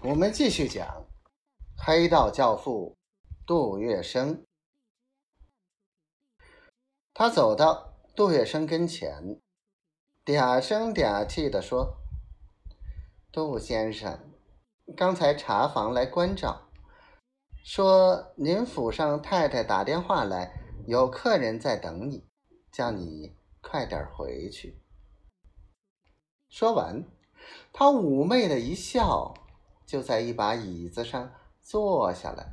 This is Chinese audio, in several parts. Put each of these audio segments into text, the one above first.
我们继续讲黑道教父杜月笙。他走到杜月笙跟前，嗲声嗲气地说：“杜先生，刚才茶房来关照，说您府上太太打电话来，有客人在等你，叫你快点回去。”说完，他妩媚的一笑。就在一把椅子上坐下来。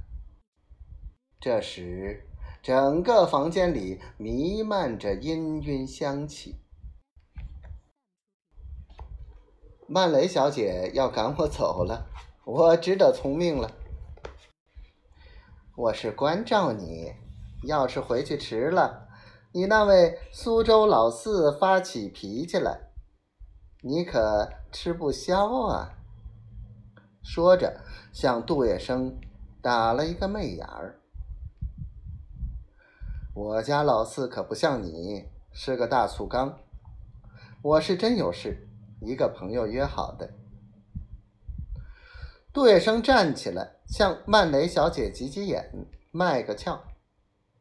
这时，整个房间里弥漫着氤氲香气。曼雷小姐要赶我走了，我只得从命了。我是关照你，要是回去迟了，你那位苏州老四发起脾气来，你可吃不消啊！说着，向杜月笙打了一个媚眼儿。我家老四可不像你，是个大醋缸。我是真有事，一个朋友约好的。杜月笙站起来，向曼雷小姐挤挤眼，卖个俏，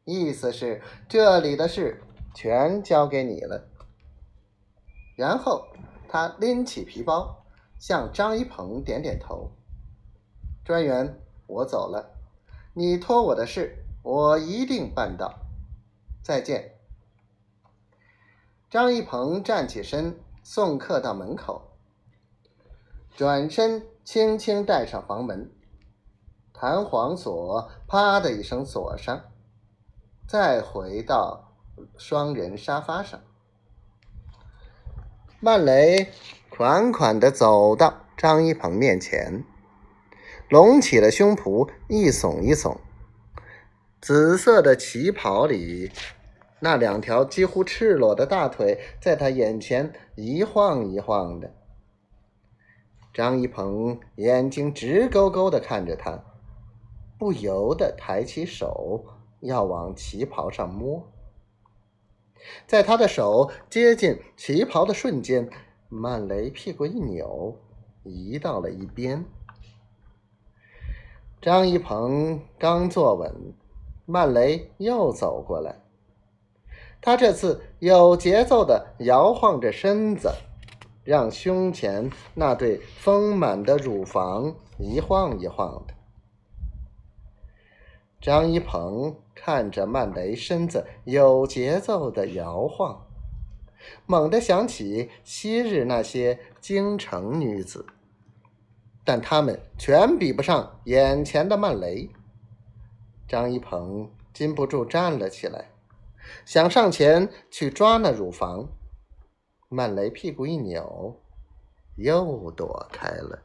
意思是这里的事全交给你了。然后他拎起皮包。向张一鹏点点头。专员，我走了，你托我的事，我一定办到。再见。张一鹏站起身，送客到门口，转身轻轻带上房门，弹簧锁啪的一声锁上，再回到双人沙发上。曼雷。款款的走到张一鹏面前，隆起了胸脯，一耸一耸，紫色的旗袍里，那两条几乎赤裸的大腿在他眼前一晃一晃的。张一鹏眼睛直勾勾的看着他，不由得抬起手要往旗袍上摸，在他的手接近旗袍的瞬间。曼雷屁股一扭，移到了一边。张一鹏刚坐稳，曼雷又走过来。他这次有节奏的摇晃着身子，让胸前那对丰满的乳房一晃一晃的。张一鹏看着曼雷身子有节奏的摇晃。猛地想起昔日那些京城女子，但她们全比不上眼前的曼雷。张一鹏禁不住站了起来，想上前去抓那乳房，曼雷屁股一扭，又躲开了。